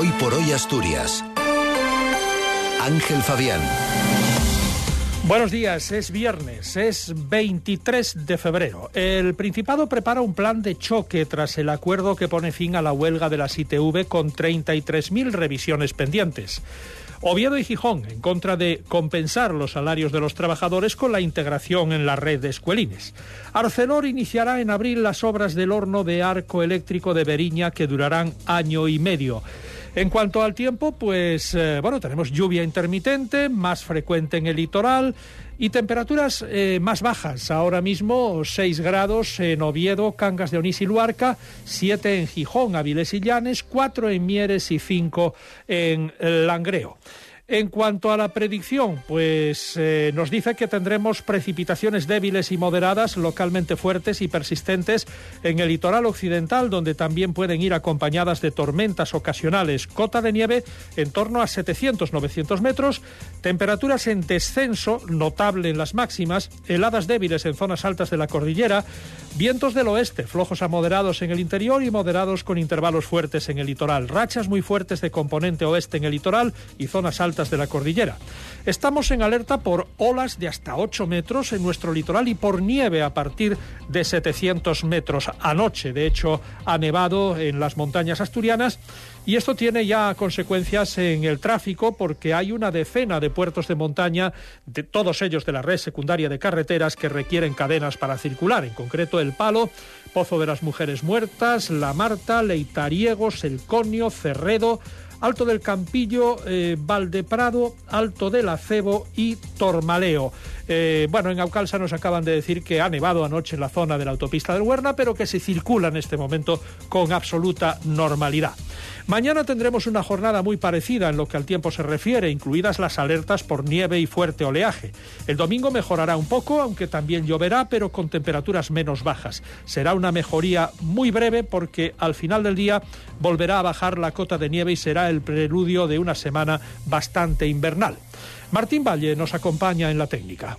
Hoy por hoy Asturias. Ángel Fabián. Buenos días, es viernes, es 23 de febrero. El Principado prepara un plan de choque tras el acuerdo que pone fin a la huelga de las ITV con 33.000 revisiones pendientes. Oviedo y Gijón, en contra de compensar los salarios de los trabajadores con la integración en la red de escuelines. Arcelor iniciará en abril las obras del horno de arco eléctrico de Beriña que durarán año y medio. En cuanto al tiempo, pues eh, bueno, tenemos lluvia intermitente, más frecuente en el litoral y temperaturas eh, más bajas. Ahora mismo 6 grados en Oviedo, Cangas de Onís y Luarca, 7 en Gijón, Avilés y Llanes, 4 en Mieres y 5 en Langreo. En cuanto a la predicción, pues eh, nos dice que tendremos precipitaciones débiles y moderadas, localmente fuertes y persistentes en el litoral occidental, donde también pueden ir acompañadas de tormentas ocasionales. Cota de nieve en torno a 700-900 metros, temperaturas en descenso notable en las máximas, heladas débiles en zonas altas de la cordillera, vientos del oeste, flojos a moderados en el interior y moderados con intervalos fuertes en el litoral, rachas muy fuertes de componente oeste en el litoral y zonas altas de la cordillera. Estamos en alerta por olas de hasta 8 metros en nuestro litoral y por nieve a partir de 700 metros. Anoche, de hecho, ha nevado en las montañas asturianas y esto tiene ya consecuencias en el tráfico porque hay una decena de puertos de montaña, de todos ellos de la red secundaria de carreteras, que requieren cadenas para circular. En concreto, el Palo, Pozo de las Mujeres Muertas, La Marta, Leitariegos, El Conio, Cerredo, Alto del Campillo, eh, Valdeprado, Alto del Acebo y Tormaleo. Eh, bueno, en Aucalsa nos acaban de decir que ha nevado anoche en la zona de la autopista del Huerna, pero que se circula en este momento con absoluta normalidad. Mañana tendremos una jornada muy parecida en lo que al tiempo se refiere, incluidas las alertas por nieve y fuerte oleaje. El domingo mejorará un poco, aunque también lloverá, pero con temperaturas menos bajas. Será una mejoría muy breve porque al final del día volverá a bajar la cota de nieve y será el preludio de una semana bastante invernal. Martín Valle nos acompaña en la técnica.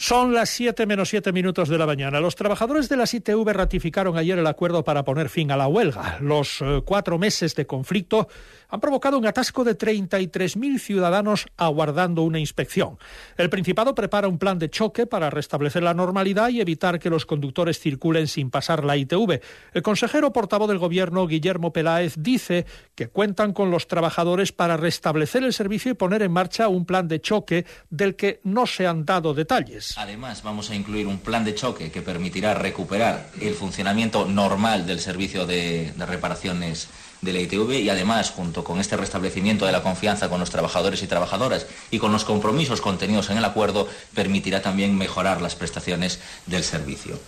Son las 7 menos 7 minutos de la mañana. Los trabajadores de las ITV ratificaron ayer el acuerdo para poner fin a la huelga. Los eh, cuatro meses de conflicto han provocado un atasco de 33.000 ciudadanos aguardando una inspección. El Principado prepara un plan de choque para restablecer la normalidad y evitar que los conductores circulen sin pasar la ITV. El consejero portavoz del Gobierno, Guillermo Peláez, dice que cuentan con los trabajadores para restablecer el servicio y poner en marcha un plan de choque del que no se han dado detalles. Además, vamos a incluir un plan de choque que permitirá recuperar el funcionamiento normal del servicio de, de reparaciones de la ITV y además, junto con este restablecimiento de la confianza con los trabajadores y trabajadoras y con los compromisos contenidos en el acuerdo, permitirá también mejorar las prestaciones del servicio.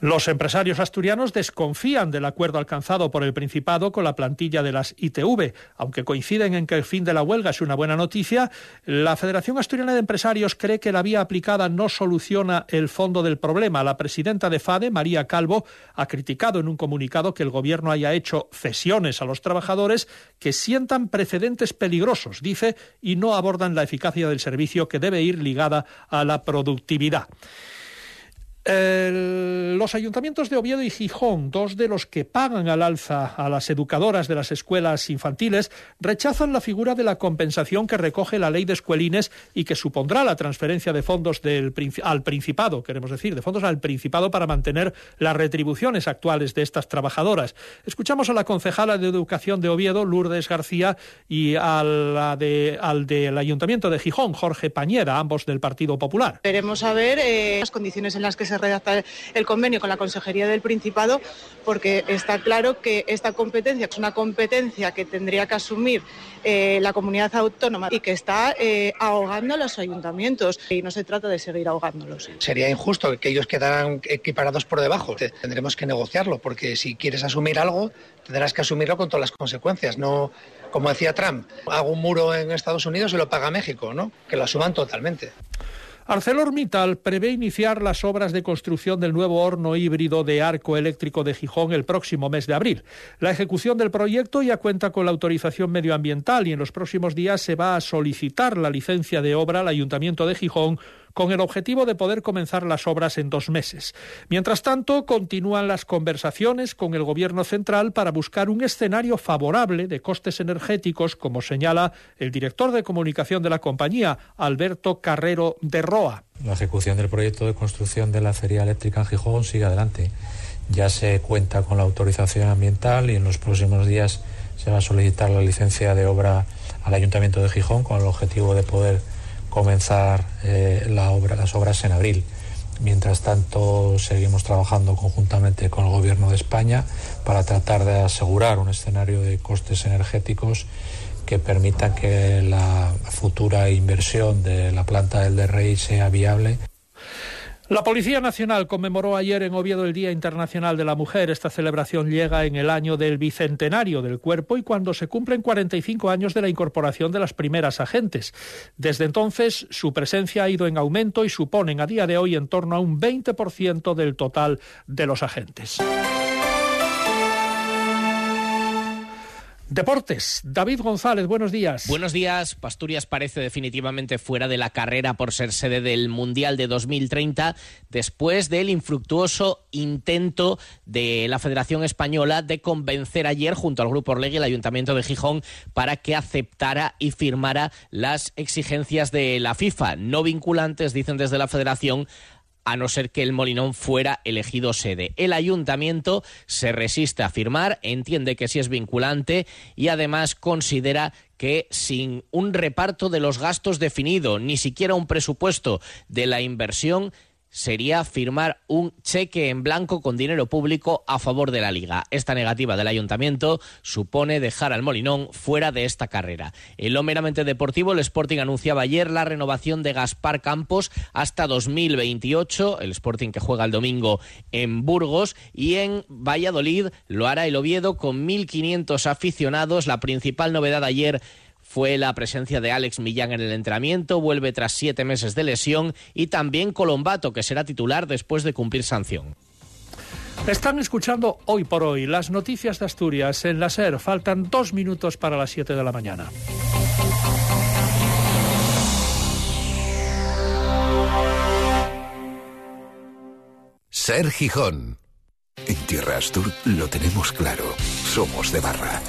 Los empresarios asturianos desconfían del acuerdo alcanzado por el Principado con la plantilla de las ITV. Aunque coinciden en que el fin de la huelga es una buena noticia, la Federación Asturiana de Empresarios cree que la vía aplicada no soluciona el fondo del problema. La presidenta de FADE, María Calvo, ha criticado en un comunicado que el Gobierno haya hecho cesiones a los trabajadores que sientan precedentes peligrosos, dice, y no abordan la eficacia del servicio que debe ir ligada a la productividad. Los ayuntamientos de Oviedo y Gijón, dos de los que pagan al alza a las educadoras de las escuelas infantiles, rechazan la figura de la compensación que recoge la ley de escuelines y que supondrá la transferencia de fondos del, al Principado, queremos decir, de fondos al Principado para mantener las retribuciones actuales de estas trabajadoras. Escuchamos a la concejala de Educación de Oviedo, Lourdes García, y a la de, al del Ayuntamiento de Gijón, Jorge Pañeda, ambos del Partido Popular. Queremos saber eh, las condiciones en las que se redacta el convenio con la Consejería del Principado, porque está claro que esta competencia es una competencia que tendría que asumir eh, la comunidad autónoma y que está eh, ahogando a los ayuntamientos. Y no se trata de seguir ahogándolos. Sería injusto que ellos quedaran equiparados por debajo. Tendremos que negociarlo, porque si quieres asumir algo, tendrás que asumirlo con todas las consecuencias. No, como decía Trump, hago un muro en Estados Unidos y lo paga México, ¿no? Que lo asuman totalmente. ArcelorMittal prevé iniciar las obras de construcción del nuevo horno híbrido de arco eléctrico de Gijón el próximo mes de abril. La ejecución del proyecto ya cuenta con la autorización medioambiental y en los próximos días se va a solicitar la licencia de obra al Ayuntamiento de Gijón con el objetivo de poder comenzar las obras en dos meses. Mientras tanto, continúan las conversaciones con el Gobierno central para buscar un escenario favorable de costes energéticos, como señala el director de comunicación de la compañía, Alberto Carrero de Roa. La ejecución del proyecto de construcción de la acería eléctrica en Gijón sigue adelante. Ya se cuenta con la autorización ambiental y en los próximos días se va a solicitar la licencia de obra al Ayuntamiento de Gijón con el objetivo de poder comenzar eh, la obra, las obras en abril. Mientras tanto, seguimos trabajando conjuntamente con el Gobierno de España para tratar de asegurar un escenario de costes energéticos que permita que la futura inversión de la planta del DRI sea viable la Policía Nacional conmemoró ayer en Oviedo el Día Internacional de la Mujer. Esta celebración llega en el año del bicentenario del cuerpo y cuando se cumplen 45 años de la incorporación de las primeras agentes. Desde entonces, su presencia ha ido en aumento y suponen a día de hoy en torno a un 20% del total de los agentes. Deportes, David González, buenos días. Buenos días. Asturias parece definitivamente fuera de la carrera por ser sede del Mundial de 2030 después del infructuoso intento de la Federación Española de convencer ayer junto al Grupo Orlegui el Ayuntamiento de Gijón para que aceptara y firmara las exigencias de la FIFA, no vinculantes, dicen desde la Federación, a no ser que el Molinón fuera elegido sede. El ayuntamiento se resiste a firmar, entiende que sí es vinculante y además considera que sin un reparto de los gastos definido, ni siquiera un presupuesto de la inversión, sería firmar un cheque en blanco con dinero público a favor de la liga. Esta negativa del ayuntamiento supone dejar al Molinón fuera de esta carrera. En lo meramente deportivo, el Sporting anunciaba ayer la renovación de Gaspar Campos hasta 2028, el Sporting que juega el domingo en Burgos y en Valladolid lo hará el Oviedo con 1.500 aficionados. La principal novedad ayer fue la presencia de Alex Millán en el entrenamiento, vuelve tras siete meses de lesión, y también Colombato, que será titular después de cumplir sanción. Están escuchando hoy por hoy las noticias de Asturias en la SER. Faltan dos minutos para las siete de la mañana. Ser Gijón. En Tierra Astur lo tenemos claro. Somos de barra.